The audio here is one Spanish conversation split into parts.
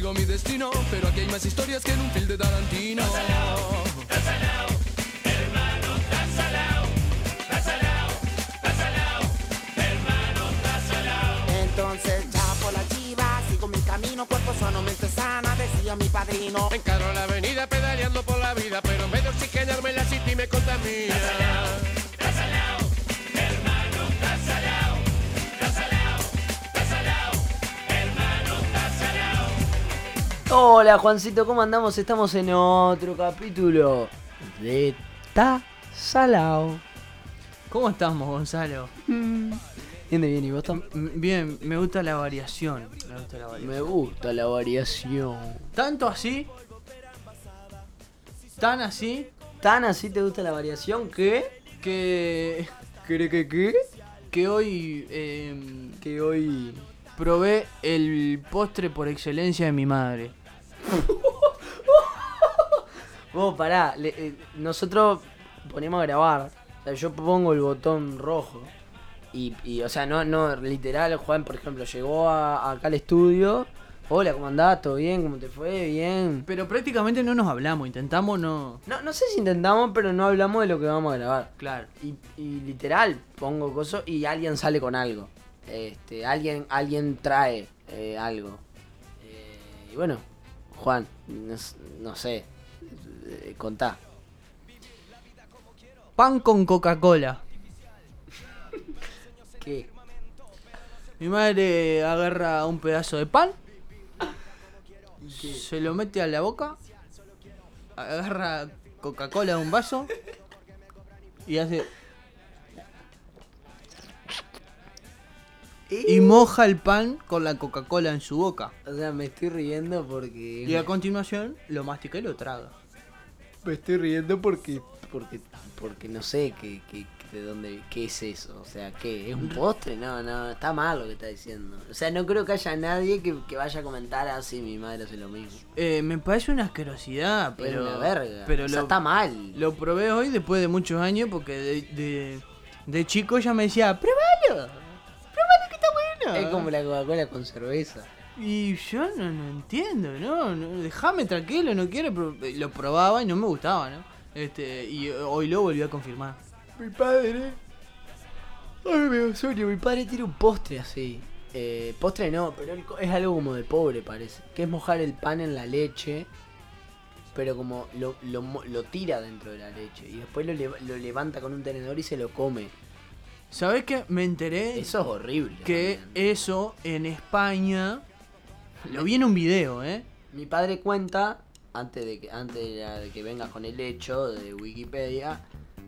persigo mi destino, pero aquí hay más historias que en un film de Tarantino. Entonces ya por la chiva, sigo mi camino, cuerpo sano, mente sana, decía mi padrino. Hola Juancito, ¿cómo andamos? Estamos en otro capítulo de Ta Salao. ¿Cómo estamos, Gonzalo? Bien de bien, ¿y vos tam- Bien, me gusta la variación. Me gusta la variación. Me gusta la variación. Tanto así, tan así, ¿Tan así te gusta la variación que... que, ¿Qué que qué? que hoy eh, Que hoy... probé el postre por excelencia de mi madre. Vos, pará, le- eh, nosotros ponemos a grabar. O sea, yo pongo el botón rojo. Y, y, o sea, no, no, literal, Juan, por ejemplo, llegó a- acá al estudio. Hola, ¿cómo andás? ¿Todo bien? ¿Cómo te fue? Bien. Pero prácticamente no nos hablamos, intentamos no... No, no sé si intentamos, pero no hablamos de lo que vamos a grabar. Claro. Y, y literal, pongo cosas y alguien sale con algo. Este, alguien, alguien trae eh, algo. Eh, y bueno, Juan, no, no sé, eh, contá. Pan con Coca-Cola. ¿Qué? Mi madre agarra un pedazo de pan, se lo mete a la boca, agarra Coca-Cola de un vaso y hace. Y moja el pan con la Coca-Cola en su boca. O sea, me estoy riendo porque... Y a continuación lo mastica y lo traga. Me estoy riendo porque... Porque, porque no sé qué, qué, de dónde, qué es eso. O sea, ¿qué? ¿Es un postre? No, no, está mal lo que está diciendo. O sea, no creo que haya nadie que, que vaya a comentar así, mi madre hace lo mismo. Eh, me parece una asquerosidad, Pero pero. una verga. Pero o sea, lo, está mal. lo probé hoy después de muchos años porque de, de, de chico ella me decía, ¡pruébalo! ¡Pruébalo que está bueno! Es como la Coca-Cola con cerveza. Y yo no, no entiendo, ¿no? no déjame tranquilo, no quiero. pero Lo probaba y no me gustaba, ¿no? Este, y hoy lo volví a confirmar. Mi padre. Ay, me sueño. Mi padre tiene un postre así. Eh, postre no, pero es algo como de pobre, parece. Que es mojar el pan en la leche. Pero como lo, lo, lo tira dentro de la leche. Y después lo, lo levanta con un tenedor y se lo come. ¿Sabés qué? Me enteré Eso es horrible. que también. eso en España. Lo vi en un video, ¿eh? Mi padre cuenta, antes de que, antes de, la- que vengas con el hecho de Wikipedia,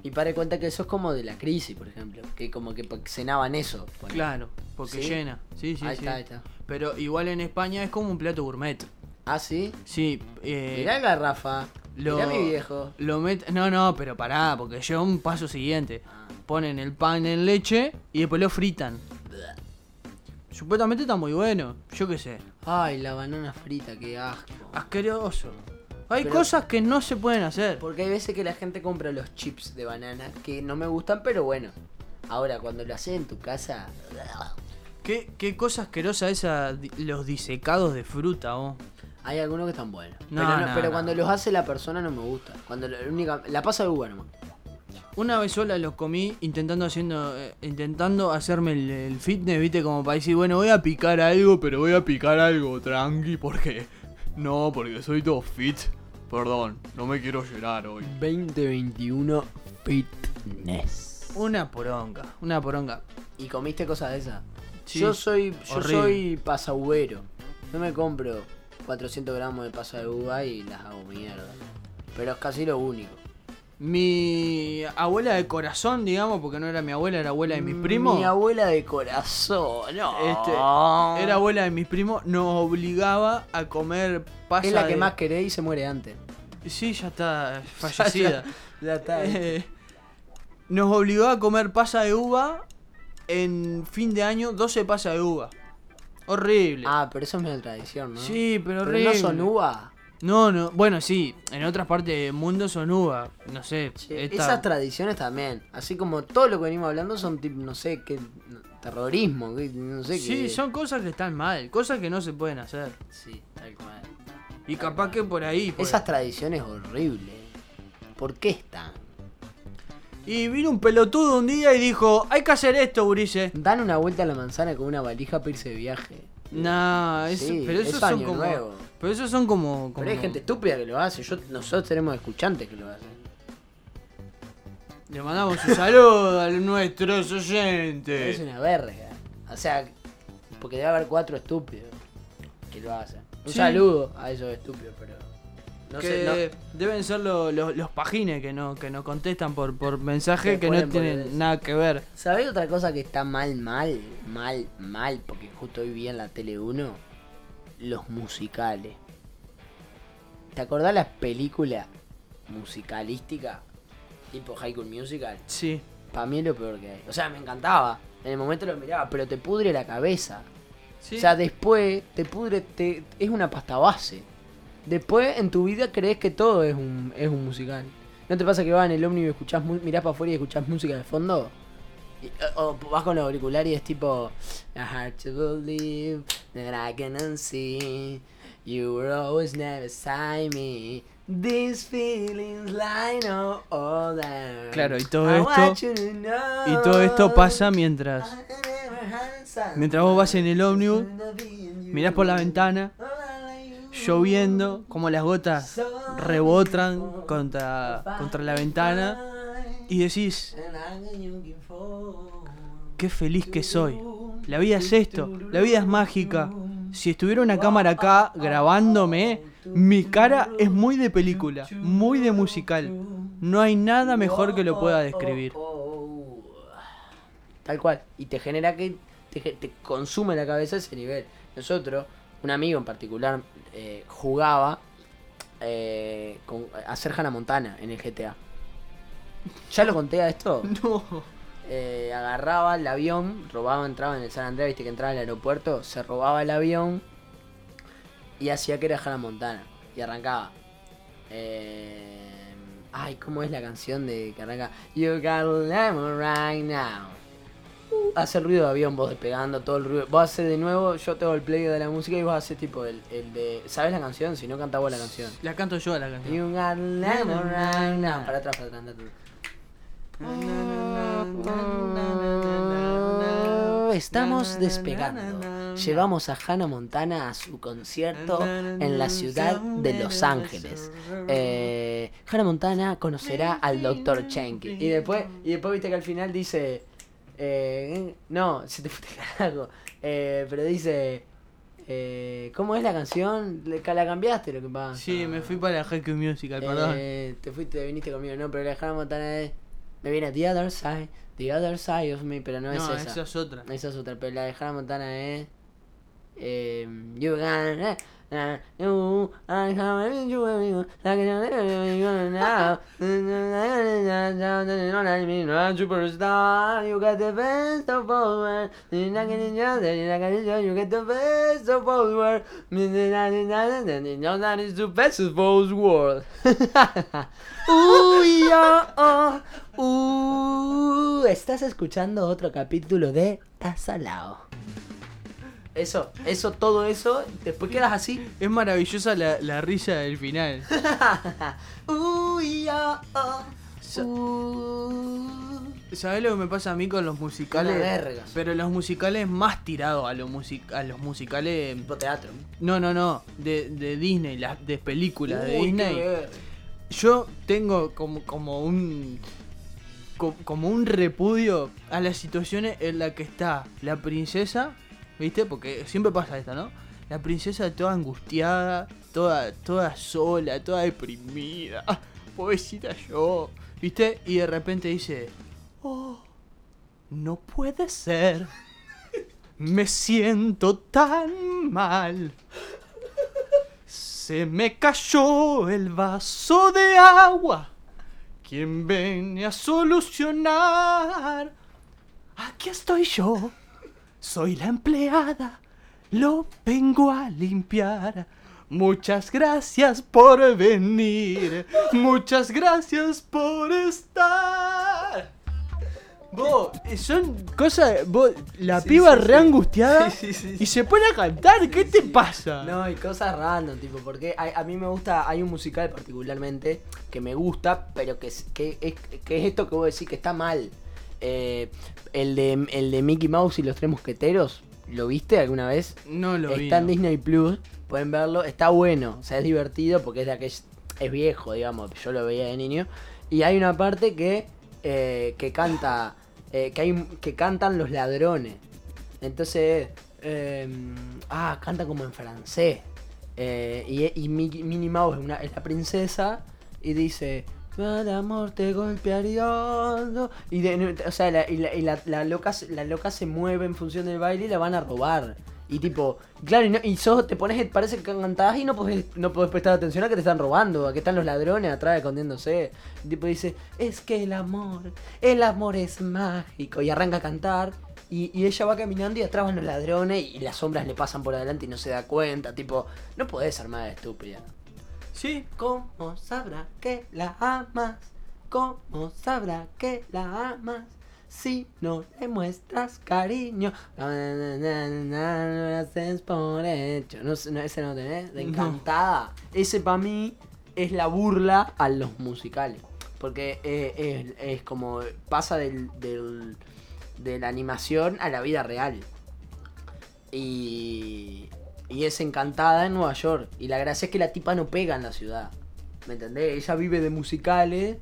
mi padre cuenta que eso es como de la crisis, por ejemplo. Que como que cenaban eso. Claro, porque ¿Sí? llena. Sí, sí, ahí sí. está, ahí está. Pero igual en España es como un plato gourmet. Ah, sí. Sí, eh, Mirá el garrafa. lo, Mirá mi viejo. Lo met- no, no, pero pará, porque lleva un paso siguiente. Ah. Ponen el pan en leche y después lo fritan. Supuestamente está muy bueno, yo qué sé. Ay, la banana frita, qué asco. Asqueroso. Hay Pero- cosas que no se pueden hacer. Porque hay veces que la gente compra los chips de banana que no me gustan, pero bueno. Ahora, cuando lo haces en tu casa. ¿Qué, qué cosa asquerosa esa, los disecados de fruta, vos. Hay algunos que están buenos. No, pero no- no, pero cuando los hace la persona no me gusta. Cuando la, única, la pasa de uva nomás. Una vez sola los comí intentando haciendo eh, intentando hacerme el, el fitness, viste, como para decir, bueno, voy a picar algo, pero voy a picar algo tranqui, porque no, porque soy todo fit. Perdón, no me quiero llorar hoy. 2021 Fitness. Una poronga, una poronga. ¿Y comiste cosas de esas? Sí, yo soy yo horrible. soy pasaubero. No me compro 400 gramos de pasa de uva y las hago mierda. Pero es casi lo único. Mi abuela de corazón, digamos, porque no era mi abuela, era abuela de mis primos. Mi abuela de corazón, no. Este, era abuela de mis primos, nos obligaba a comer pasa es la que de- más querés y se muere antes. Sí, ya está fallecida. Ya está. Eh, nos obligó a comer pasa de uva en fin de año, 12 pasas de uva. Horrible. Ah, pero eso es medio tradición, ¿no? Sí, pero Pero horrible. no son uva. No, no, bueno, sí, en otras partes del mundo son uva, no sé. Esta- Esas tradiciones también. Así como todo lo que venimos hablando son tipo, no sé, qué terrorismo, qué- no sé Sí, qué. son cosas que están mal, cosas que no se pueden hacer. Sí, tal cual. Y capaz que por ahí. por- Esas tradiciones horribles. ¿Por qué están? Y vino un pelotudo un día y dijo, hay que hacer esto, Urice. Dan una vuelta a la manzana con una valija para irse de viaje. Nah, eso, Sí, pero esos es son como. nuevo. Pero esos son como. como- Pero hay gente estúpida que lo hace. Yo, nosotros tenemos escuchantes que lo hacen. Le mandamos un saludo a nuestros oyentes. Es una verga. O sea, porque debe haber cuatro estúpidos que lo hacen. Un Sí. saludo a esos estúpidos, pero. No que sé, no- deben ser lo- lo- los pagines que no, que nos contestan por, por mensaje Que que no tienen nada que ver. ¿Sabés otra cosa que está mal, mal, mal, mal? Porque justo hoy vi en la tele 1 los musicales. ¿Te acordás las películas musicalísticas? Tipo High School Musical. Sí. Para mí es lo peor que hay. O sea, me encantaba. En el momento lo miraba, pero te pudre la cabeza. sí. O sea, después te pudre, te, es una pasta base. Después en tu vida crees que todo es un, es un musical. ¿No te pasa que vas en el ómnibus y escuchás, mirás para afuera y escuchás música de fondo? O, vas con los auriculares y es tipo hard to believe that I can unsee. You were always never beside me. These feelings line all that Claro, y todo I esto- y todo esto pasa mientras. Mientras vos vas en el ómnibus, mirás por la ventana, lloviendo, como las gotas rebotan contra, contra la ventana, y decís, qué feliz que soy. La vida es esto, la vida es mágica. Si estuviera una cámara acá grabándome, mi cara es muy de película, muy de musical. No hay nada mejor que lo pueda describir. Tal cual. Y te genera que te, consume la cabeza ese nivel. Nosotros, un amigo en particular, eh, jugaba eh, con, a Hannah Montana en el GTA. ¿Ya lo conté a esto? No. Eh, agarraba el avión, robaba, entraba en el San Andrés, viste que entraba al aeropuerto, se robaba el avión y hacía que era Hannah Montana. Y arrancaba. Eh, ay, ¿cómo es la canción de que arranca? You got lemon right now. Uh, hace el ruido de avión, vos despegando todo el ruido. Vos haces de nuevo, yo tengo el play de la música y vos haces tipo el, el de. ¿Sabes la canción? Si no canta vos la canción. La canto yo a la canción. You got lemon right now. Para atrás, para atrás, anda tú. Estamos despegando. Llevamos a Hannah Montana a su concierto en la ciudad de Los Ángeles. Eh, Hannah Montana conocerá al Dr. Chenky. Y después, y después viste que al final dice. eh, no, se te carajo. Eh, pero dice. Eh, ¿Cómo es la canción? La cambiaste lo que pasa. Sí, me fui para la School Musical, perdón. Eh, te fuiste, te viniste conmigo, no, pero la Hannah Montana es. Me viene The Other Side, The Other Side of Me, pero no, no, es esa. esa es otra. Esa es otra, pero la de Hannah Montana es. Eh, you got Superstar, you got the best of both worlds. You got the best of both worlds. That the best of. Uy, oh, oh. Uh, estás escuchando otro capítulo de Tasalao. Eso, eso, todo eso, después quedas así. Es maravillosa la, la risa del final. Uy, oh, oh. Sa- Uh. ¿Sabés lo que me pasa a mí con los musicales? Una verga. Pero los musicales más tirados a, los music a los musicales. Tipo teatro. No, no, no. De, de Disney, las de películas de Uy, Disney. Yo tengo como, como un. co- Como un repudio a las situaciones en las que está la princesa, ¿viste? Porque siempre pasa esto, ¿no? La princesa toda angustiada, toda, toda sola, toda deprimida. Ah, Pobrecita yo, ¿viste? Y de repente dice: Oh, no puede ser. Me siento tan mal. Se me cayó el vaso de agua. ¿Quién viene a solucionar? Aquí estoy yo. Soy la empleada. Lo vengo a limpiar. Muchas gracias por venir. Muchas gracias por estar. Vos, son cosas. Vos, la Sí, piba sí, re angustiada Sí, y se pone a cantar. ¿Qué te pasa? No, y cosas random, tipo, porque a, a mí me gusta, hay un musical particularmente que me gusta, pero que es, que es, que es esto que vos decís que está mal. Eh, el, de, el de Mickey Mouse y los tres mosqueteros, ¿lo viste alguna vez? No lo vi. Está en no. Disney Plus, pueden verlo, está bueno, o sea, es divertido porque es de aquel, es viejo, digamos, yo lo veía de niño. Y hay una parte que, eh, que canta, eh, que, hay, que cantan los ladrones. Entonces, eh, ah, canta como en francés. Y y Mickey- Minnie Mouse es, una, es la princesa y dice, "Al amor te golpearía. no". Y, de- o sea, la, y, la, y la- la loca, la loca se mueve en función del baile y la van a robar. Y tipo, claro, y, no- y sos, te pones, parece que cantás y no podés, no podés prestar atención a que te están robando, a que están los ladrones atrás escondiéndose. Y tipo dice, es que el amor, el amor es mágico. Y arranca a cantar. Y, y ella va caminando y atrás los ladrones y las sombras le pasan por adelante y no se da cuenta. Tipo, no podés ser más estúpida. Sí. ¿Cómo sabrá que la amas? ¿Cómo sabrá que la amas? Si no le muestras cariño, no, no, no, no, no, no lo haces por hecho. No, ese no tenés, de encantada. Ese para mí es la burla a los musicales. Porque eh, es, es como pasa del, del- de la animación a la vida real. Y, y es encantada en Nueva York. Y la gracia es que la tipa no pega en la ciudad. ¿Me entendés? Ella vive de musicales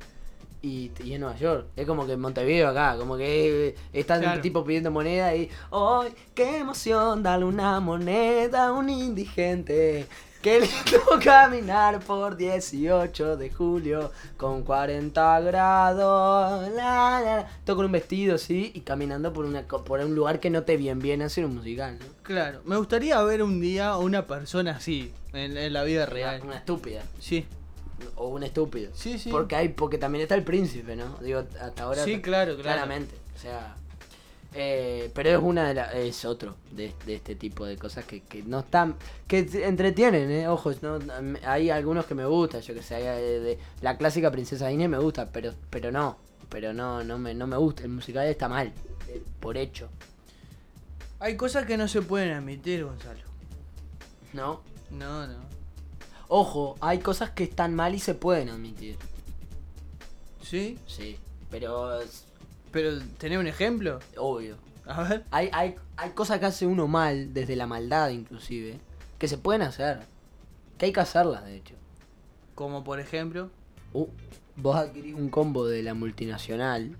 y, y en Nueva York. Es como que en Montevideo acá. Como que están Claro. un tipo pidiendo moneda y. ¡Ay, qué emoción! Dale una moneda a un indigente. Qué lindo caminar por 18 de julio con 40 grados. La, la, la. Todo con un vestido, sí, y caminando por, una, por un lugar que no te bien bien hacer un musical, ¿no? Claro. Me gustaría ver un día a una persona así en, en la vida real. Una, una estúpida. Sí. O un estúpido. Sí, sí. Porque hay, porque también está el príncipe, ¿no? Digo, hasta ahora. Sí, claro, claro. Claramente. O sea. Eh, pero es una de las. Es otro de, de este tipo de cosas que, que no están. que entretienen, ¿eh? Ojo, no, hay algunos que me gustan, yo que sé. eh, de- la clásica Princesa Disney me gusta, pero pero no. Pero no, no me, no me gusta. El musical está mal. eh, Por hecho. Hay cosas que no se pueden admitir, Gonzalo. ¿No? No, no. Ojo, hay cosas que están mal y se pueden admitir. ¿Sí? Sí. Pero Pero, ¿tenés un ejemplo? obvio. A ver. Hay, hay, hay cosas que hace uno mal, desde la maldad inclusive, que se pueden hacer. Que hay que hacerlas, de hecho. Como por ejemplo. Uh, vos adquirís un combo de la multinacional.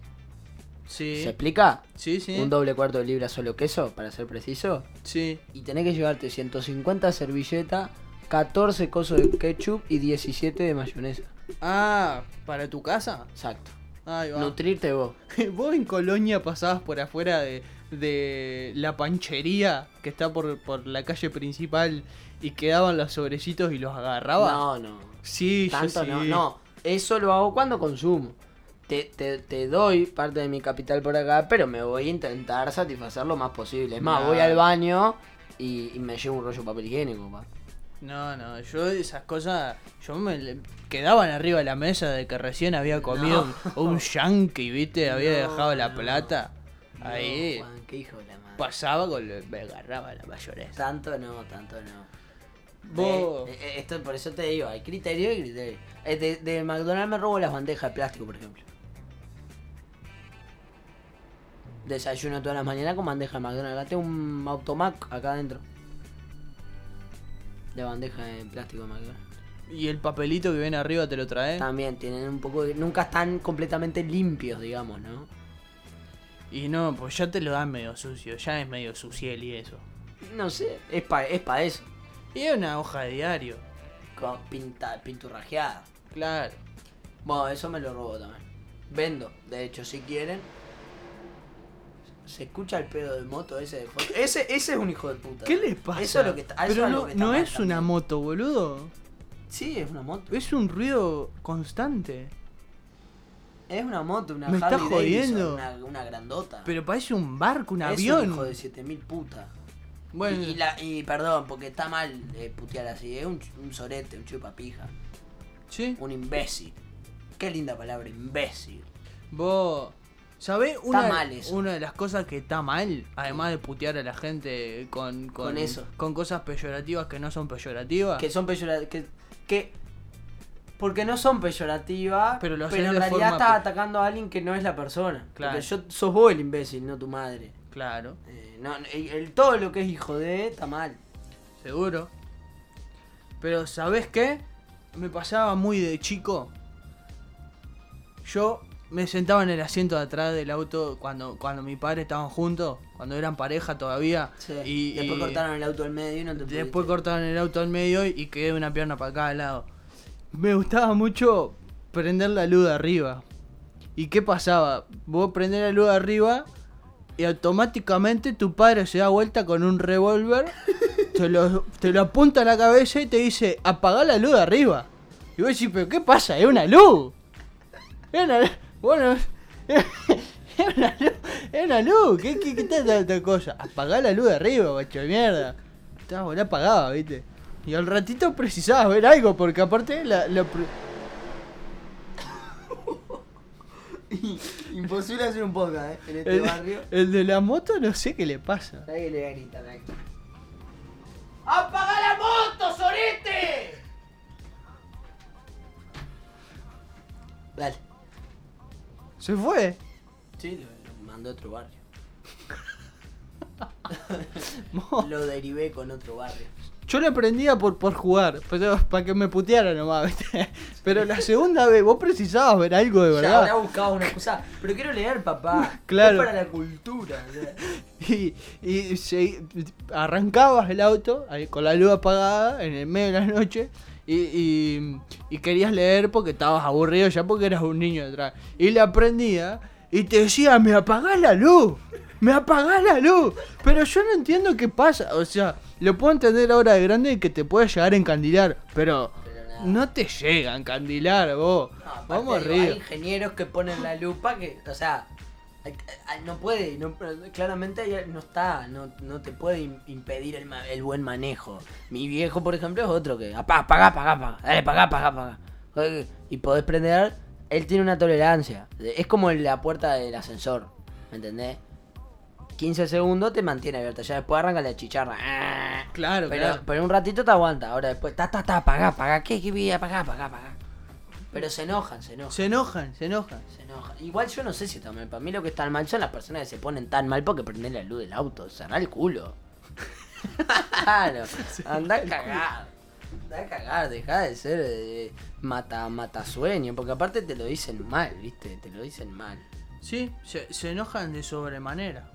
Sí. ¿Se explica? Sí, sí. Un doble cuarto de libra solo queso, para ser preciso. Sí. Y tenés que llevarte 150 servilletas, 14 cosos de ketchup y 17 de mayonesa. Ah, ¿para tu casa? Exacto. Ahí va. Nutrirte vos. Vos en Colonia pasabas por afuera de, de la panchería que está por, por la calle principal y quedaban los sobrecitos y los agarrabas. No, no. Sí, yo sí. no. No, eso lo hago cuando consumo. Te, te, te doy parte de mi capital por acá, pero me voy a intentar satisfacer lo más posible. Es más, voy al baño y, y me llevo un rollo de papel higiénico, pa. No, no, yo esas cosas, yo me le- quedaban arriba de la mesa de que recién había comido un, un yankee, viste, había No, dejado la no. plata. Ahí Juan, qué hijo de la madre. pasaba con lo- me agarraba la mayonesa. Tanto no, tanto no. Vos- Eh, eh, esto, por eso te digo, hay criterio y criterio. Eh, de, de McDonald's me robo las bandejas de plástico, por ejemplo. Desayuno todas las mañanas con bandeja de McDonald's. Acá tengo un automac acá adentro. De bandeja de plástico McDonald's. Y el papelito que viene arriba te lo trae. También tienen un poco de... Nunca están completamente limpios, digamos, ¿no? Y no, pues ya te lo dan medio sucio, ya es medio suciel y eso. No sé, es para es pa eso. Y es una hoja de diario. Con pinta, pinturrajeada. Claro. Bueno, eso me lo robo también. Vendo, de hecho, si quieren. Se escucha el pedo de moto ese de foto. Ese, ese es un hijo de puta. ¿Qué les pasa? Eso es lo que está. eso Pero es no, lo que está no mal es una moto, boludo. Sí, es una moto. Es un ruido constante. Es una moto, una Me está Davidson, jodiendo. Una, una grandota. Pero parece un barco, un es avión. un hijo de 7000 puta. Bueno, Y, y la- y perdón, porque está mal eh, putear así. Es un, un sorete, un chupapija. sí. Un imbécil. Qué linda palabra, imbécil. Vos. ¿Sabés una, mal eso. una de las cosas que está mal? Además de putear a la gente con, con, Con eso. Con cosas peyorativas que no son peyorativas. Que son peyorativas. Que, que- porque no son peyorativas, Pero pero, lo haces en realidad estás atacando a alguien que no es la persona. Claro. Porque yo, sos vos el imbécil, no tu madre. Claro, Eh, no, el, el- todo lo que es hijo de está mal. seguro. Pero ¿sabés qué? Me pasaba muy de chico. Yo me sentaba en el asiento de atrás del auto cuando, cuando mis padres estaban juntos, cuando eran pareja todavía. Sí. Y, Después y- cortaron el auto al medio y no te Después pudiste. cortaron el auto al medio y, y quedé una pierna para cada lado. Me gustaba mucho prender la luz de arriba. ¿Y qué pasaba? Vos prendés la luz de arriba y automáticamente tu padre se da vuelta con un revólver, te lo, te lo apunta a la cabeza y te dice, apagá la luz de arriba. Y vos decís, pero ¿qué pasa? Es una luz. Es una luz. Bueno, es una luz. Es una luz. ¿Qué, qué, qué tanta, cosa? Apagá la luz de arriba, guacho de mierda. Estaba apagada, viste. Y al ratito precisabas ver algo, porque aparte la, Imposible hacer un podcast, ¿eh? En este el, barrio. el de la moto no sé qué le pasa. Nadie le va a gritar ahí. ¡Apaga la moto, Sorete! Dale. Se fue. Sí, lo, mandó a otro barrio. Lo derivé con otro barrio. Yo lo aprendía por, por jugar, pero para que me puteara nomás, ¿viste? Pero la segunda vez vos precisabas ver algo de Ya verdad. habrá buscado una cosa. Pero quiero leer, papá. Claro. Es para la cultura. Y, y se- arrancabas el auto con la luz apagada en el medio de la noche y, y- y querías leer porque estabas aburrido ya porque eras un niño detrás. Y le aprendía y te decía, me apagás la luz, me apagás la luz. Pero yo no entiendo qué pasa. O sea, lo puedo entender ahora de grande que te puede llegar a encandilar, pero no te llega a encandilar vos. No, Vamos digo, Hay arriba. ingenieros que ponen la lupa que, o sea, no puede, no- claramente no está, no, no te puede im- impedir el, el buen manejo. Mi viejo, por ejemplo, es otro que apaga, apaga, apaga, apaga, dale, apaga, apaga, apaga. Y podés prender, él tiene una tolerancia. Es como la puerta del ascensor, ¿me entendés? 15 segundos te mantiene abierta, ya después arranca la chicharra. Claro, pero, claro. pero un ratito te aguanta, ahora después, ta, ta, ta, apaga, apaga, ¿qué, qué, voy a apagar, apagar, apagar? Pero se enojan, se enojan. Se enojan, se enojan. Se Igual yo no sé si está mal. Para mí lo que está mal son las personas que se ponen tan mal porque prenden la luz del auto. Cerrá el culo. claro. Anda a cagar. Anda a cagar. Deja de ser eh, mata, mata sueño. Porque aparte te lo dicen mal, ¿viste? Te lo dicen mal. Sí, se, se enojan de sobremanera.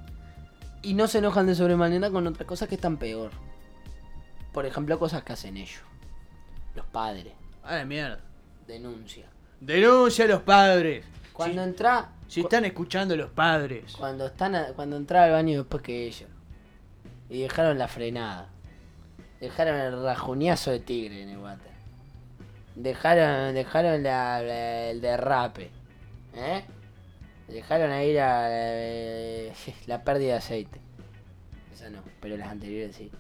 Y no se enojan de sobremanera con otras cosas que están peor. Por ejemplo, cosas que hacen ellos. Los padres. A la mierda. Denuncia. Denuncia a los padres. Cuando si, entra. si están escuchando los padres. Cuando están a- cuando entraba al baño después que ellos. Y dejaron la frenada. Dejaron el rajuñazo de tigre en el water. Dejaron, dejaron la, la- el derrape. ¿Eh? Dejaron ahí la, la, la pérdida de aceite. Esa no, pero las anteriores sí.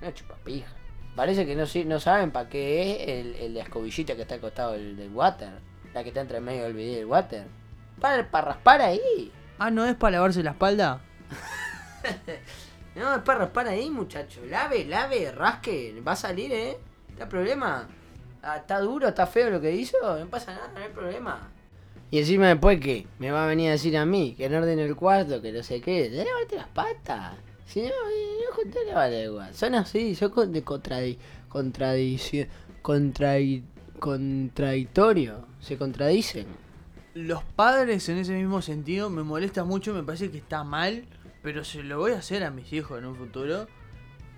No chupapija. Parece que no, no saben para qué es el, el- la escobillita que está al costado del, del water. La que está entre medio del video del water. Para, para raspar ahí. Ah, ¿no es para lavarse la espalda? No, es para raspar ahí, muchacho. Lave, lave, rasque. Va a salir, ¿eh? ¿Está problema? Ah, ¿Está duro? ¿Está feo lo que hizo? No pasa nada, no hay problema. Y encima después que me va a venir a decir a mí que no ordene el cuarto, que no sé qué. De lavarte las patas. Si no, eh, no conté lavarte igual. Son así, son con- de contradi contradictorio. Se contradicen. Los padres en ese mismo sentido me molesta mucho, me parece que está mal, pero se lo voy a hacer a mis hijos en un futuro.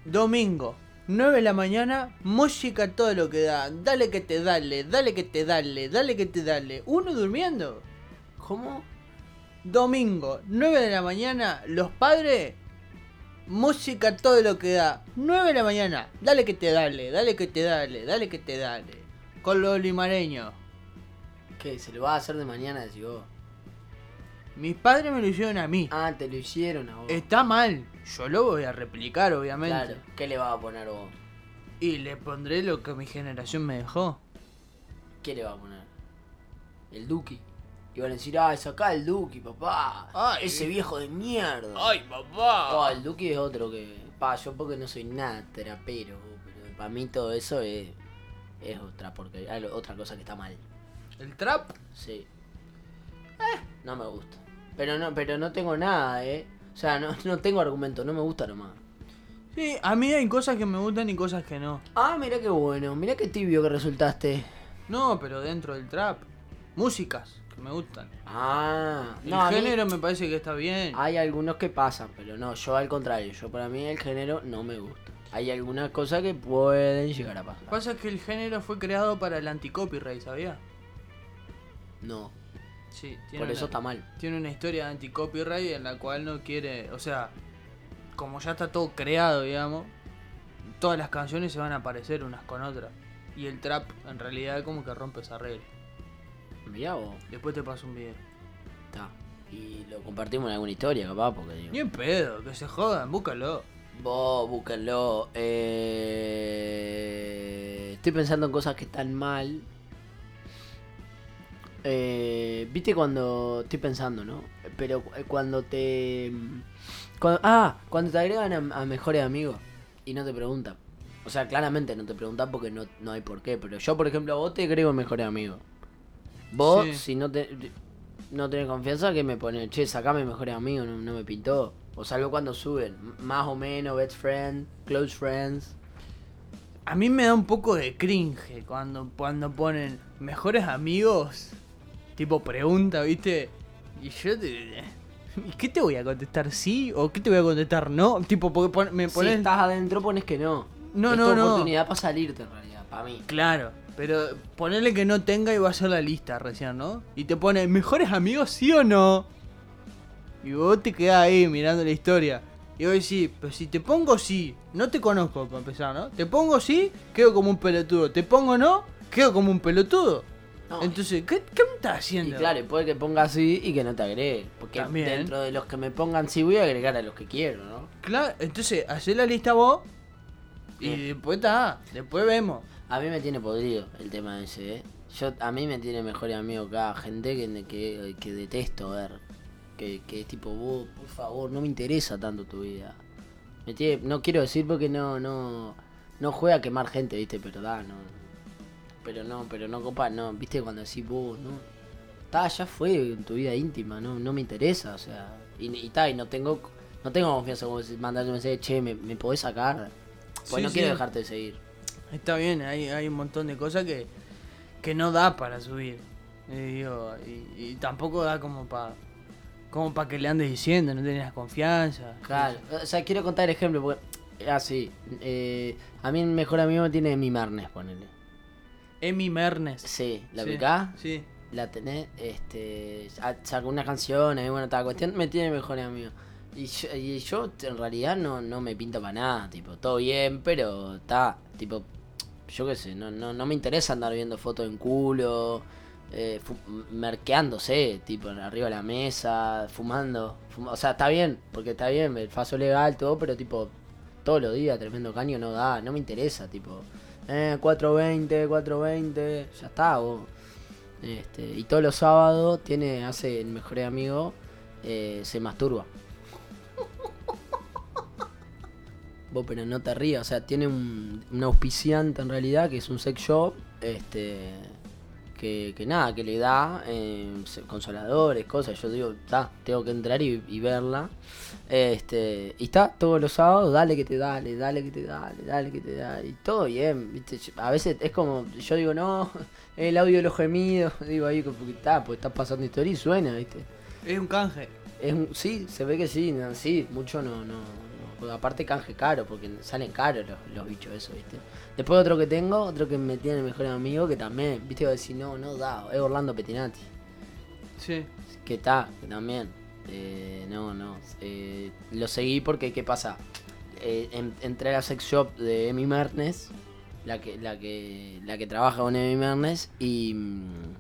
Domingo, 9 de la mañana, música todo lo que da. Dale que te dale, dale que te dale, dale que te dale. Uno durmiendo. ¿Cómo? Domingo, 9 de la mañana, los padres, música todo lo que da. 9 de la mañana, dale que te dale, dale que te dale, dale que te dale. Con los limareños. ¿Se lo va a hacer de mañana, decís vos? Mis padres me lo hicieron a mí. Ah, te lo hicieron a vos. Está mal. Yo lo voy a replicar, obviamente. Claro, ¿qué le vas a poner vos? Y le pondré lo que mi generación me dejó. ¿Qué le vas a poner? El Duki. Y van a decir, ay, sacá el Duki, papá. Ay. Ese viejo de mierda. ¡Ay, papá! Oh, el Duki es otro que. Pa, yo porque no soy nada terapero, pero para mí todo eso es. Es otra porque hay otra cosa que está mal. ¿El trap? Sí. Eh, no me gusta. Pero no, pero no tengo nada, eh. O sea, no, no tengo argumento, no me gusta nomás. Sí, a mí hay cosas que me gustan y cosas que no. Ah, mira qué bueno, mira qué tibio que resultaste. No, pero dentro del trap. Músicas que me gustan. Ah, El no, a mí- género me parece que está bien. Hay algunos que pasan, pero no, yo al contrario, yo para mí el género no me gusta. Hay algunas cosas que pueden llegar a pasar. Pasa que el género fue creado para el anti-copyright, ¿sabía? No, Sí, tiene por una, eso está mal. tiene una historia de anti-copyright en la cual no quiere, o sea, como ya está todo creado, digamos, todas las canciones se van a parecer unas con otras. Y el trap en realidad como que rompe esa regla. Mirá vos, Después te paso un video. está. Y lo compartimos en alguna historia, capaz, porque digo. Ni en pedo, que se jodan, búscalo. Vos, búsquenlo. Eh... Estoy pensando en cosas que están mal. Eh, Viste cuando. Estoy pensando, ¿no? Pero eh, cuando te. cuando- ah, cuando te agregan a, a mejores amigos y no te preguntan. O sea, claramente no te preguntan porque no, no hay por qué. Pero yo, por ejemplo, a vos te agrego mejores amigos. Vos, Sí. si no te. No tenés confianza, que me pone, che, sacame mejores amigos, no, no me pintó. O salvo cuando suben, más o menos, best friend, close friends. A mí me da un poco de cringe cuando, cuando ponen mejores amigos. Tipo pregunta, ¿viste? Y yo te... ¿Y qué te voy a contestar? ¿Sí? ¿O qué te voy a contestar? ¿No? Tipo, porque pon- me Si pones... estás adentro, pones que no. No, es no, tu no. oportunidad para salirte, en realidad, para mí. Claro, pero ponerle que no tenga y va a ser la lista recién, ¿no? Y te pone, ¿mejores amigos sí o no? Y vos te quedás ahí mirando la historia. Y vos decís, pero si te pongo sí, no te conozco para empezar, ¿no? Te pongo sí, quedo como un pelotudo. Te pongo no, quedo como un pelotudo. No, Entonces, ¿qué, qué me estás y haciendo? claro, y puede que ponga así y que no te agregue. Porque También. dentro de los que me pongan sí, voy a agregar a los que quiero, ¿no? Claro, entonces, hacé la lista vos y después está, después vemos. A mí me tiene podrido el tema ese, ¿eh? Yo, a mí me tiene mejores amigos acá, gente que, que, que detesto ver. Que, que es tipo, vos, por favor, no me interesa tanto tu vida. Me tiene- no quiero decir porque no, no, no juega a quemar gente, viste, pero da, no. Pero no, pero no, compa, no, viste cuando decís vos, no. Está, ya fue en tu vida íntima, no, no me interesa, o sea. Y, y ta, y no tengo, no tengo confianza como si mandarte un mensaje, che, me, me podés sacar. Pues Sí, no sí. quiero dejarte de seguir. Está bien, hay, hay un montón de cosas que, que no da para subir. Y, digo, y, y tampoco da como para como pa que le andes diciendo, no tenés confianza. Claro, o sea, quiero contar el ejemplo porque. Ah, sí. eh, a mí el mejor amigo me tiene mi Marnes, ponele. Emi Mernes. Sí, ¿la Sí, ubicás? Sí. La tenés, este. ah, Sacó una canción, y bueno, tal cuestión, me tiene mejor amigo. Y yo, y yo en realidad no, no me pinto para nada, tipo, todo bien, pero está, tipo, yo qué sé, no, no, no me interesa andar viendo fotos en culo, eh, merqueándose, tipo, arriba de la mesa, fumando. fuma- o sea, está bien, porque está bien, el paso legal, todo, pero tipo, todos los días, tremendo caño, no da, no me interesa, tipo, eh, 420, 420, ya está, vos. Este, y todos los sábados tiene, hace el mejor amigo, eh, se masturba. Vos, pero no te rías, o sea, tiene un, un auspiciante en realidad, que es un sex shop, este, que, que nada, que le da eh, consoladores, cosas. Yo digo, está, tengo que entrar y, y verla. Este, y está todos los sábados, dale que te dale, dale que te dale, dale que te dale. Y todo bien, ¿viste? A veces es como, yo digo, no, el audio de los gemidos, digo ahí, porque está, pues está pasando historia y suena, ¿viste? Es un canje. Es un- sí, se ve que sí, sí, mucho no, no, no. Aparte canje caro, porque salen caros los, los bichos eso, ¿viste? Después otro que tengo, otro que me tiene mejor amigo, que también, ¿viste? Voy a decir, no, no da, es Orlando Petinati. Sí. Que está, que también. Eh, no, no. eh, lo seguí porque, ¿qué pasa? Eh, en- entré a la sex shop de Emi Mernes, la que, la que, la que trabaja con Emi Mernes, y, mm,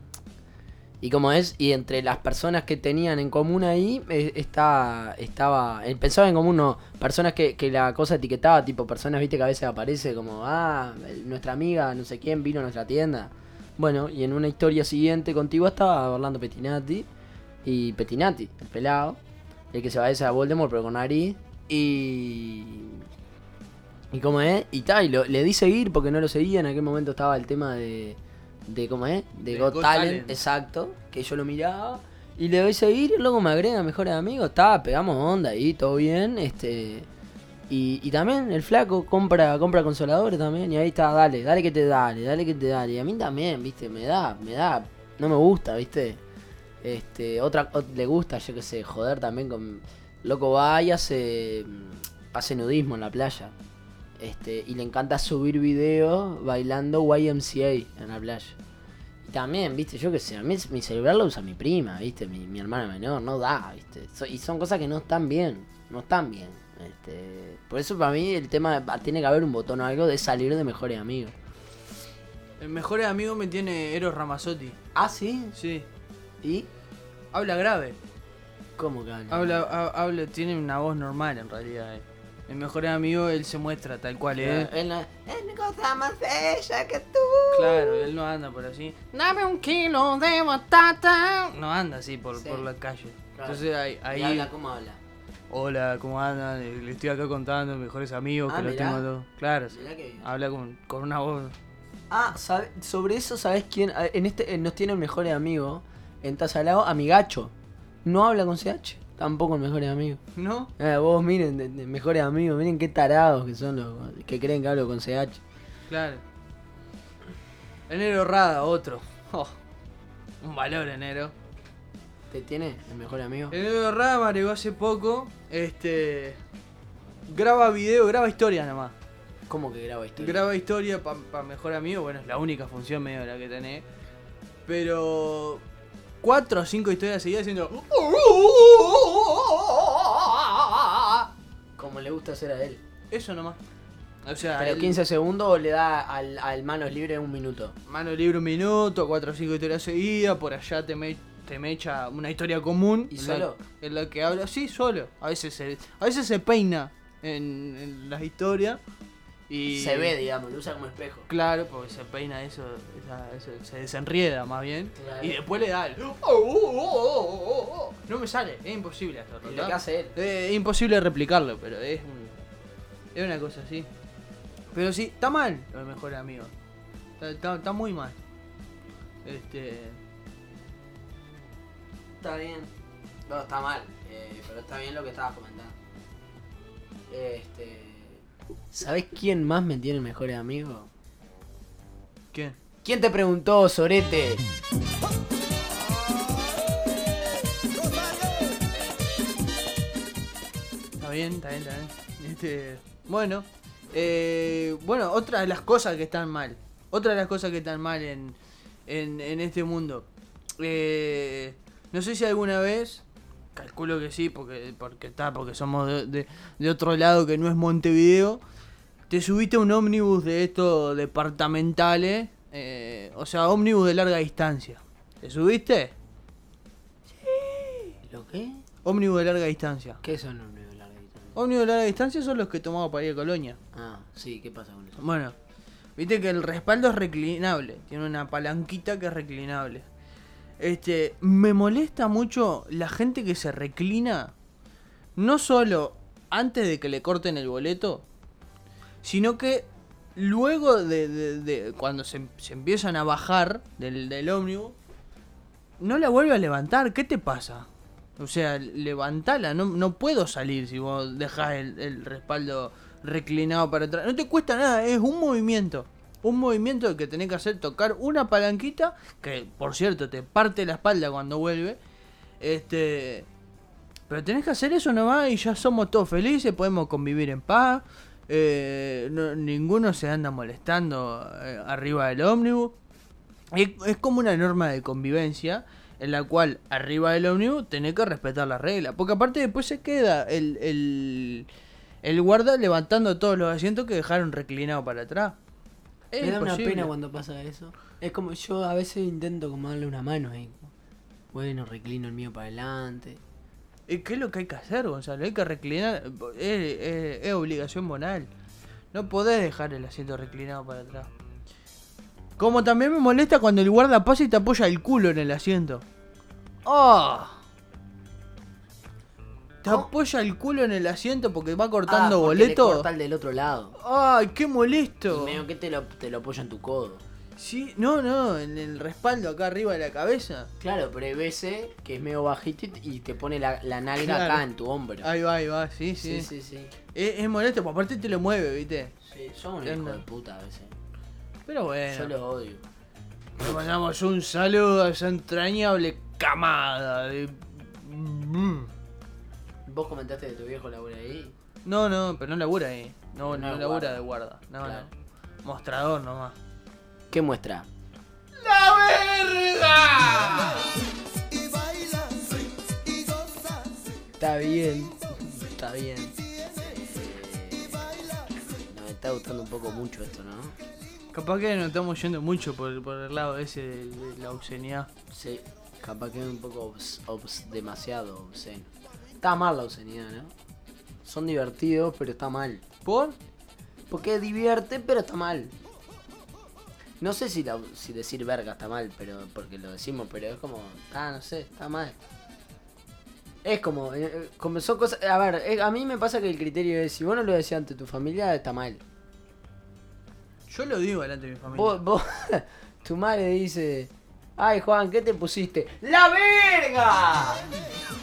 Y como es, y entre las personas que tenían en común ahí, eh, está, estaba, eh, pensaba en común, no, personas que, que la cosa etiquetaba, tipo personas, viste, que a veces aparece como, ah, nuestra amiga, no sé quién, vino a nuestra tienda. Bueno, y en una historia siguiente contigo estaba Orlando Pettinati, y Pettinati, el pelado, el que se va a a Voldemort, pero con nariz, y... Y como es, y tal, le di seguir porque no lo seguía, en aquel momento estaba el tema de, de ¿cómo es? De, De Got, Got Talent, Talent. exacto, que yo lo miraba, y le doy seguir, y luego me agrega mejores amigos, está, pegamos onda ahí, todo bien, este... Y, y también el flaco compra compra consoladores también, y ahí está, dale, dale que te dale, dale que te dale, y a mí también, viste, me da, me da, no me gusta, viste. Este, otra, ot- le gusta, yo qué sé, joder también con. Loco va y hace. hace nudismo en la playa. Este, y le encanta subir videos bailando YMCA en la playa. Y también, viste, yo qué sé, a mí mi celular lo usa mi prima, viste, mi, mi hermana menor, no da, viste. So- y son cosas que no están bien, no están bien. Este, por eso para mí el tema, tiene que haber un botón o algo de salir de mejores amigos. El mejor amigo me tiene Eros Ramazzotti. Ah, sí. Sí. ¿Y? Habla grave. ¿Cómo que habla? Habla, ha- habla, tiene una voz normal en realidad. eh. El mejor amigo, él se muestra tal cual es. Él no- es mi cosa más bella que tú. Claro, él no anda por así. Dame un kilo de batata. No anda así por, Sí. por la calle. Claro. Entonces ahí, ¿Y ahí habla cómo habla? hola, ¿cómo andan? Eh, Le estoy acá contando mejores amigos Ah, que los tengo todos. Claro, sí. Mirá que bien. habla con, con una voz. Ah, ¿sabe- sobre eso, ¿sabes quién? Ah, En este eh, nos tiene el mejor amigo en Tazalao, Amigacho. No habla con CH, tampoco el mejor amigo. ¿No? Eh, vos miren, de- de mejores amigos, miren qué tarados que son los que creen que hablo con CH. Claro. Enero Rada, otro. Oh, un valor, Enero. ¿Te tiene el mejor amigo? Enero Rada me agregó hace poco. Este. Graba video, graba historia nomás. ¿Cómo que graba historia? Graba historia para mejor amigo, bueno, es la única función medio de la que tenés. Pero. Cuatro o cinco historias seguidas haciendo. Como le gusta hacer a él. Eso nomás. O sea, Pero él- 15 segundos o le da al, al manos libres un minuto. mano libre un minuto, cuatro o cinco historias seguidas, por allá te, me, te me echa una historia común. ¿Y en la- solo? en la que habla, sí, solo. A veces se, a veces se peina en, en las historias. Y Se ve, digamos, lo usa como espejo. Claro, porque se peina eso, esa- eso, se desenrieda más bien. Claro. Y después le da el... "Oh, No me sale, es imposible hacerlo. Lo que hace él. Eh, es imposible replicarlo, pero es un, es una cosa así. Pero sí, está mal lo mejor amigo. Está, está- está muy mal. Este. Está bien. No, está mal. eh, pero está bien lo que estabas comentando. Este. ¿Sabes quién más me tiene mejores amigos? ¿Quién? ¿Quién te preguntó, Sorete? Está bien, está bien, está bien. Este, bueno, eh, bueno, otra de las cosas que están mal. Otra de las cosas que están mal en, en, en este mundo. Eh, no sé si alguna vez, calculo que sí, porque porque está, porque somos de, de- de otro lado que no es Montevideo. Te subiste a un ómnibus de estos departamentales, eh, o sea, ómnibus de larga distancia. ¿Te subiste? ¿Lo qué? Ómnibus de larga distancia. ¿Qué son los nuevos larga distancia? Ómnibus de larga distancia son los que tomamos para ir a Colonia. Ah, sí, ¿qué pasa con eso? Bueno, viste que el respaldo es reclinable, tiene una palanquita que es reclinable. Este, me molesta mucho la gente que se reclina, no solo antes de que le corten el boleto, sino que luego de, cuando se, se empiezan a bajar del, del ómnibus, no la vuelve a levantar. ¿Qué te pasa? O sea, levantala, no, no puedo salir si vos dejás el, el respaldo reclinado para atrás. No te cuesta nada, es un movimiento. Un movimiento que tenés que hacer, tocar una palanquita, que por cierto te parte la espalda cuando vuelve. Este. Pero tenés que hacer eso nomás y ya somos todos felices, podemos convivir en paz. eh, no- ninguno se anda molestando eh, arriba del ómnibus. Es, es como una norma de convivencia en la cual arriba del ómnibus tenés que respetar las reglas. Porque aparte después se queda el, el, el guarda levantando todos los asientos que dejaron reclinados para atrás. Es Me da una pena cuando pasa eso. Es como yo a veces intento como darle una mano ahí. Bueno, reclino el mío para adelante. Eh, ¿Qué es lo que hay que hacer, Gonzalo? Hay que reclinar. Es, es- es obligación moral. No podés dejar el asiento reclinado para atrás. Como también me molesta cuando el guarda pasa y te apoya el culo en el asiento. ¡Oh! Te apoya el culo en el asiento porque va Ah, cortando le boleto. corta el del otro lado. ¡Ay, qué Y molesto! medio que te lo, te lo apoya en tu codo. Sí, no, no, en el respaldo acá arriba de la cabeza. Claro, pero hay veces que es medio bajito y- y te pone la, la nalga Claro. acá en tu hombro. Ahí va, ahí va, sí, sí. sí, sí, sí. Es, es molesto, porque aparte te lo mueve, ¿viste? Sí, son un hijo de puta a veces. Pero bueno. Yo los odio. Le mandamos un saludo a esa entrañable camada de... Mm. ¿Vos comentaste que tu viejo labura ahí? No, no, pero no labura ahí. No, No no, labura guarda. de guarda. No, Claro. no. Mostrador nomás. ¿Qué muestra? ¡La verga! Está bien. Está bien. Nos está gustando un poco mucho esto, ¿no? Capaz que nos estamos yendo mucho por, por el lado ese de, de la obscenidad. Sí. Capaz que es un poco obs- obs- demasiado obsceno. Está mal la obscenidad, ¿no? Son divertidos, pero está mal. ¿Por? Porque divierte, pero está mal. No sé si, la- si decir verga está mal, pero porque lo decimos, pero es como, ah, no sé, está mal. Es como, eh, eh, son cosas, a ver, eh, a mí me pasa que el criterio es, si vos no lo decís ante tu familia, está mal. Yo lo digo delante de mi familia. Vos, vos- tu madre dice, ay Juan, ¿qué te pusiste? ¡La verga!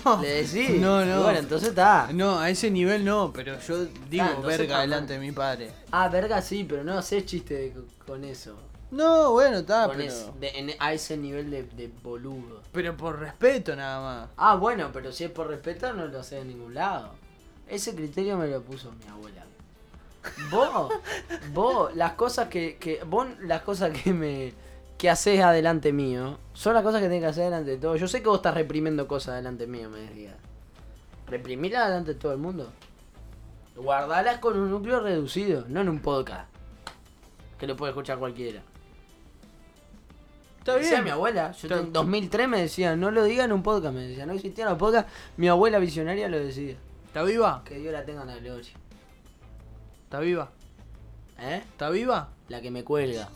Le decís. No, no. Bueno, entonces está. No, a ese nivel no, pero yo digo Ah, entonces verga está delante de mi padre. Ah, verga sí, pero no haces chiste de- con eso. No, bueno, está, Con pero... ese- de- en- a ese nivel de, de boludo. Pero por respeto nada más. Ah, bueno, pero si es por respeto no lo haces en ningún lado. Ese criterio me lo puso mi abuela. Vos, vos, las cosas que, que vos, las cosas que me, que haces adelante mío, son las cosas que tenés que hacer delante de todo. Yo sé que vos estás reprimiendo cosas delante mío, me decías. Reprimirlas delante de todo el mundo. Guardalas con un núcleo reducido, no en un podcast. Que lo puede escuchar cualquiera. Está Decía bien. mi abuela, yo en 2003 me decía, no lo diga en un podcast, me decía, no existían los podcasts, mi abuela visionaria lo decía. ¿Está viva? Que Dios la tenga en la gloria. ¿Está viva? ¿Eh? ¿Está viva? La que me cuelga.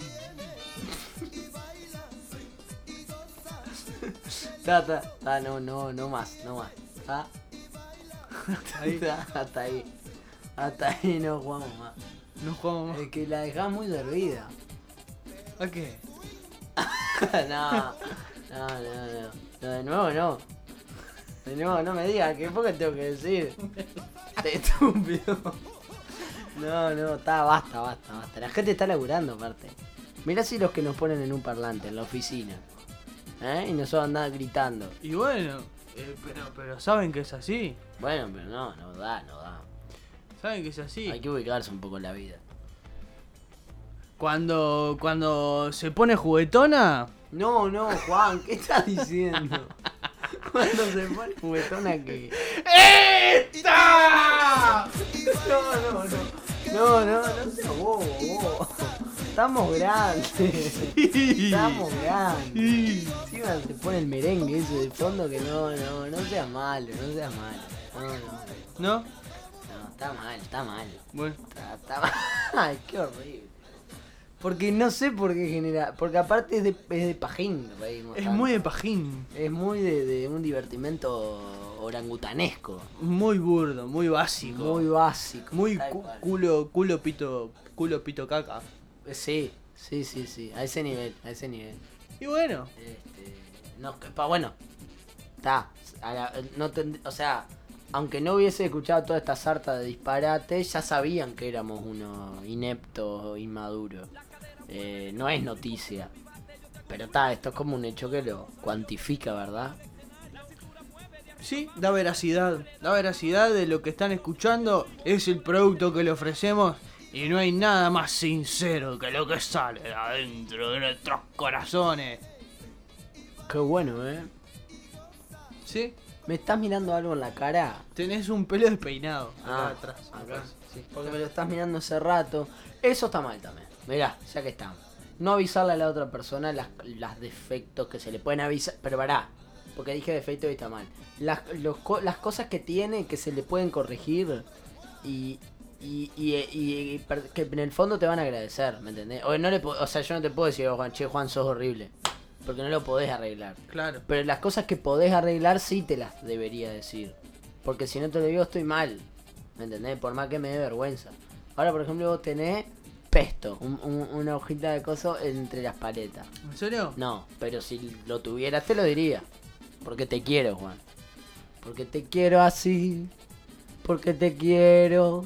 Ta, ta, ta, no, no, no más, no más. Hasta ahí. Hasta ahí. Hasta ahí no jugamos más. No jugamos más. Es que la dejás muy servida. ¿A qué? no, no, no, no. No, de nuevo no. De nuevo no me digas, ¿qué poco tengo que decir? Te estúpido. No, no, está, basta, basta, basta. La gente está laburando aparte. Mirá si los que nos ponen en un parlante, en la oficina. ¿Eh? Y nosotros andamos gritando. Y bueno, eh, pero, pero saben que es así. Bueno, pero no, no da, no da. Saben que es así. Hay que ubicarse un poco en la vida. Cuando, cuando se pone juguetona, No, no, Juan, ¿qué estás diciendo? Cuando se pone juguetona que. ¡Esta! No, no, no. No, no, no seas bobo, bobo. Estamos grandes. Estamos grandes. Encima se pone el merengue ese de fondo que no, no, no seas malo, no seas malo. No, no, ¿No? no, está mal, está mal. Bueno, Está, está mal. Ay, qué horrible. Porque no sé por qué genera. Porque aparte es de, es de pajín es tanto. muy de pajín. Es muy de, de un divertimento orangutanesco. Muy burdo, muy básico. Muy básico. Muy cu- culo, culo pito, culo pito caca. Sí, sí, sí, sí. A ese nivel, a ese nivel. Y bueno, Este, no, pa, bueno. Está. No o sea, aunque no hubiese escuchado toda esta sarta de disparates, ya sabían que éramos unos ineptos inmaduros. Eh, no es noticia. Pero está, esto es como un hecho que lo cuantifica, ¿verdad? sí, da veracidad. Da veracidad de lo que están escuchando. Es el producto que le ofrecemos. Y no hay nada más sincero que lo que sale de adentro de nuestros corazones. Qué bueno, ¿eh? ¿Sí? ¿Me estás mirando algo en la cara? Tenés un pelo despeinado. Acá Ah, atrás. acá. Sí. Porque me lo estás mirando hace rato. Eso está mal también. Mirá, ya que estamos. No avisarle a la otra persona las, las defectos que se le pueden avisar. Pero pará. porque dije defecto y está mal. Las, los las cosas que tiene que se le pueden corregir y, y, y, y- y que en el fondo te van a agradecer, ¿me entendés? O, no le, o sea, yo no te puedo decir, "Oh, Juan, che, Juan, sos horrible. Porque no lo podés arreglar. Claro. Pero las cosas que podés arreglar sí te las debería decir. Porque si no te lo digo estoy mal. ¿Me entendés? Por más que me dé vergüenza. Ahora, por ejemplo, vos tenés pesto, un- un- una hojita de coso entre las paletas. ¿En serio? No, pero si lo tuvieras te lo diría. Porque te quiero, Juan. Porque te quiero así. Porque te quiero.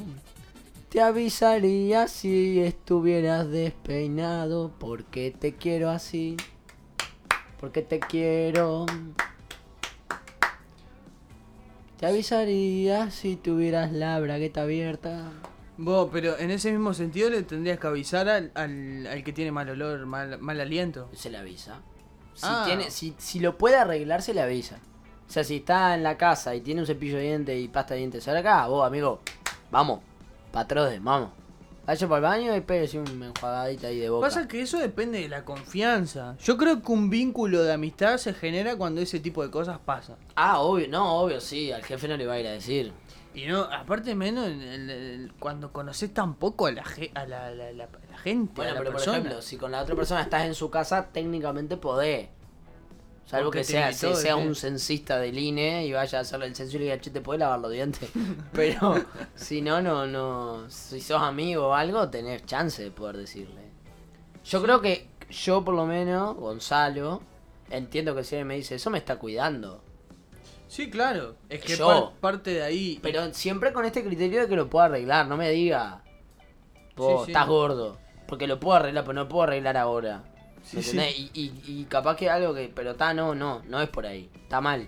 Te avisaría si estuvieras despeinado. Porque te quiero así. Porque te quiero. Te avisaría si tuvieras la bragueta abierta. Vos, pero en ese mismo sentido le tendrías que avisar al, al, al que tiene mal olor, mal, mal aliento. Se le avisa. Si, Ah. tiene, si, si lo puede arreglar, se le avisa. O sea, si está en la casa y tiene un cepillo de dientes y pasta de dientes cerca, vos, amigo, vamos, patrode, vamos. Vaya para el baño y pégase una enjuagadita ahí de boca. Pasa que eso depende de la confianza. Yo creo que un vínculo de amistad se genera cuando ese tipo de cosas pasan. Ah, obvio, no, obvio, sí, al jefe no le va a ir a decir. Y no, aparte menos en el- el- cuando conoces tan poco a la, ge- a la, la- la- la gente, Bueno, a pero por ejemplo, si con la otra persona estás en su casa, técnicamente podés. Salvo que sea, se- sea un censista del INE y vaya a hacerle el censo y le diga, che, ¿te podés lavar los dientes? Pero si no, no, no. Si sos amigo o algo, tenés chance de poder decirle. Yo creo que yo, por lo menos, Gonzalo, entiendo que si alguien me dice, eso me está cuidando. Sí, claro. Es que Yo. par- parte de ahí. Pero siempre con este criterio de que lo puedo arreglar, no me diga, vos Sí, sí. estás gordo. Porque lo puedo arreglar, pero no puedo arreglar ahora. Y, y, y capaz que algo que. Pero está, no, no, no es por ahí. Está mal.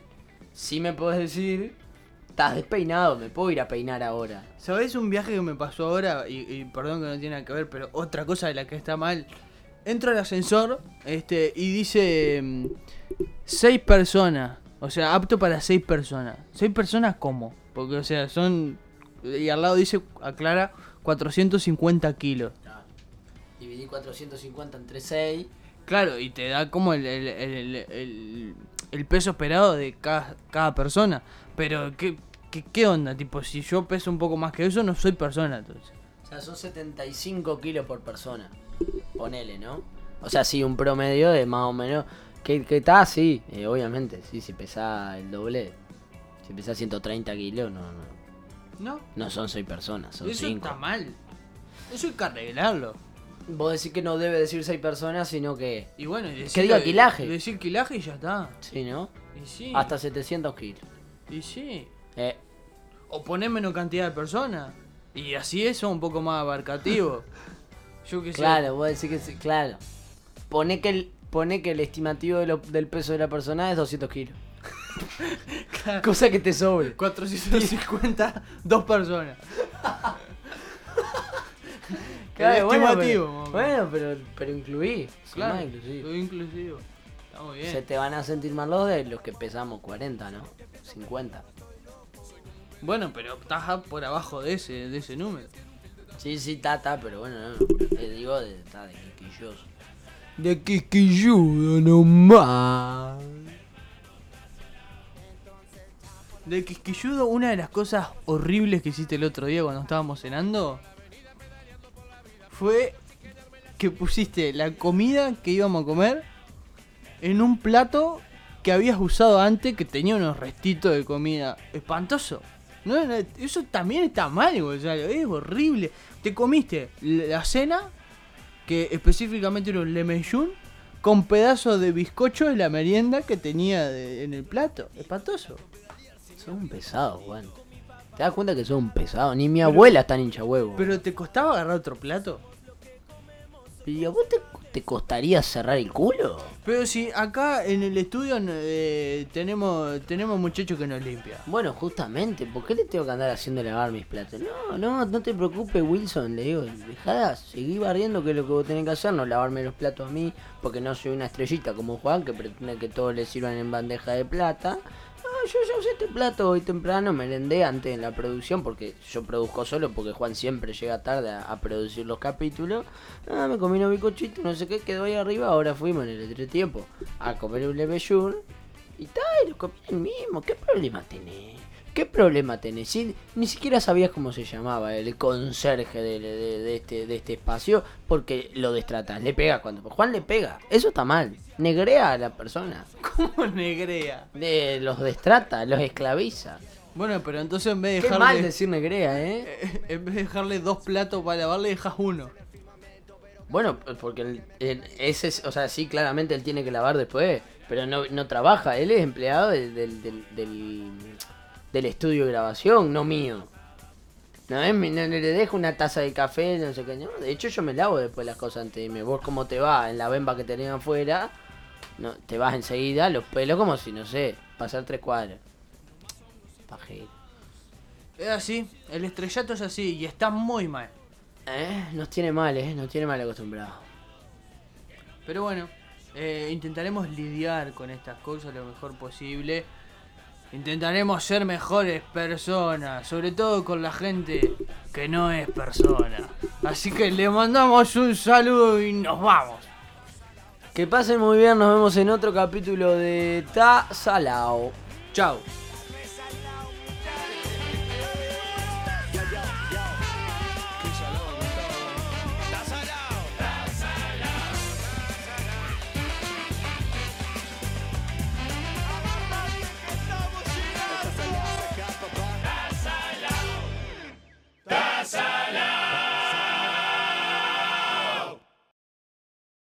Si me podés decir, estás despeinado, me puedo ir a peinar ahora. ¿Sabés un viaje que me pasó ahora? Y, y perdón que no tiene nada que ver, pero otra cosa de la que está mal. Entro al ascensor este, y dice mm, seis personas. O sea, apto para seis personas. ¿Seis personas cómo? Porque, o sea, son. Y al lado dice, aclara, 450 kilos. Dividí 450 entre 6. Claro, y te da como el, el, el, peso esperado de cada, cada persona. Pero, ¿qué, qué, ¿qué onda? Tipo, si yo peso un poco más que eso, no soy persona, entonces. O sea, son 75 kilos por persona. Ponele, ¿no? O sea, sí, un promedio de más o menos. Que, que está así, eh, obviamente. Sí, si pesa el doble. Si pesa 130 kilos, no, no. ¿No? No son 6 personas, son Eso 5. está mal. Eso hay que arreglarlo. Vos decís que no debe decir 6 personas, sino que. Y bueno, y decir, Que diga quilaje. Decir quilaje y ya está. Sí, ¿no? Y sí. Hasta 700 kilos. Y sí. Eh, O poner menos cantidad de personas. Y así eso un poco más abarcativo. Yo sé. claro, vos decís que sí, claro. Pone que el, pone que el estimativo de lo- del peso de la persona es 200 kilos. Cosa que te sobre. 450, dos personas. Claro, bueno, estimativo, pero, bueno, pero, pero incluí. Claro, más soy inclusivo. Está muy bien. Se te van a sentir mal los de los que pesamos 40, ¿no? 50. Bueno, pero estás por abajo de ese, de ese número. Sí, sí, tata, pero bueno, no. Te digo de, está de quisquilloso. De quisquilludo nomás. De quisquilludo, una de las cosas horribles que hiciste el otro día cuando estábamos cenando fue que pusiste la comida que íbamos a comer en un plato que habías usado antes que tenía unos restitos de comida. Espantoso. No, eso también está mal, Gonzalo. Es horrible. Te comiste la cena que específicamente era un lemeyún con pedazos de bizcocho de la merienda que tenía en el plato. Espantoso. Son un pesado, Juan. ¿Te das cuenta que son un pesado? Ni mi abuela está hincha huevo. Pero te costaba agarrar otro plato. ¿Y a vos te, te costaría cerrar el culo? Pero si acá en el estudio eh, tenemos tenemos muchachos que nos limpian. Bueno, justamente, ¿por qué le tengo que andar haciendo lavar mis platos? No, no, no te preocupes, Wilson. Le digo, dejá, seguí barriendo que es lo que vos tenés que hacer, no lavarme los platos a mí, porque no soy una estrellita como Juan, que pretende que todos le sirvan en bandeja de plata. Yo ya usé este plato hoy temprano, merendé antes en la producción, porque yo produzco solo, porque Juan siempre llega tarde a, producir los capítulos. Ah, me comí unos bicochitos, no sé qué, quedó ahí arriba, ahora fuimos en el entretiempo a comer un leveyur. Y tal, lo comí el mismo. ¿Qué problema tenés? ¿Qué problema tenés? Si ni siquiera sabías cómo se llamaba el conserje de, de- de este, de este espacio porque lo destratas. Le pega cuando. Juan le pega. Eso está mal. Negrea a la persona. ¿Cómo negrea? De, los destrata, los esclaviza. Bueno, pero entonces en vez de Qué mal decir negrea, ¿eh? eh, En vez de dejarle dos platos para lavar, le dejas uno. Bueno, porque el- el- ese es, o sea, sí, claramente él tiene que lavar después, pero no, no trabaja, él es empleado del, del, del, del- del estudio de grabación, no mío. No, es no, no le dejo una taza de café, no sé qué, no, de hecho yo me lavo después las cosas antes de irme. Vos cómo te vas en la bemba que tenés afuera, no, te vas enseguida, los pelos como si, no sé, pasar tres cuadras. Pajero. Es así, el estrellato es así y está muy mal. Eh, nos tiene mal, eh, nos tiene mal acostumbrados. Pero bueno, eh, intentaremos lidiar con estas cosas lo mejor posible. Intentaremos ser mejores personas, sobre todo con la gente que no es persona. Así que le mandamos un saludo y nos vamos. Que pasen muy bien, nos vemos en otro capítulo de Ta Salao. Chao. casa.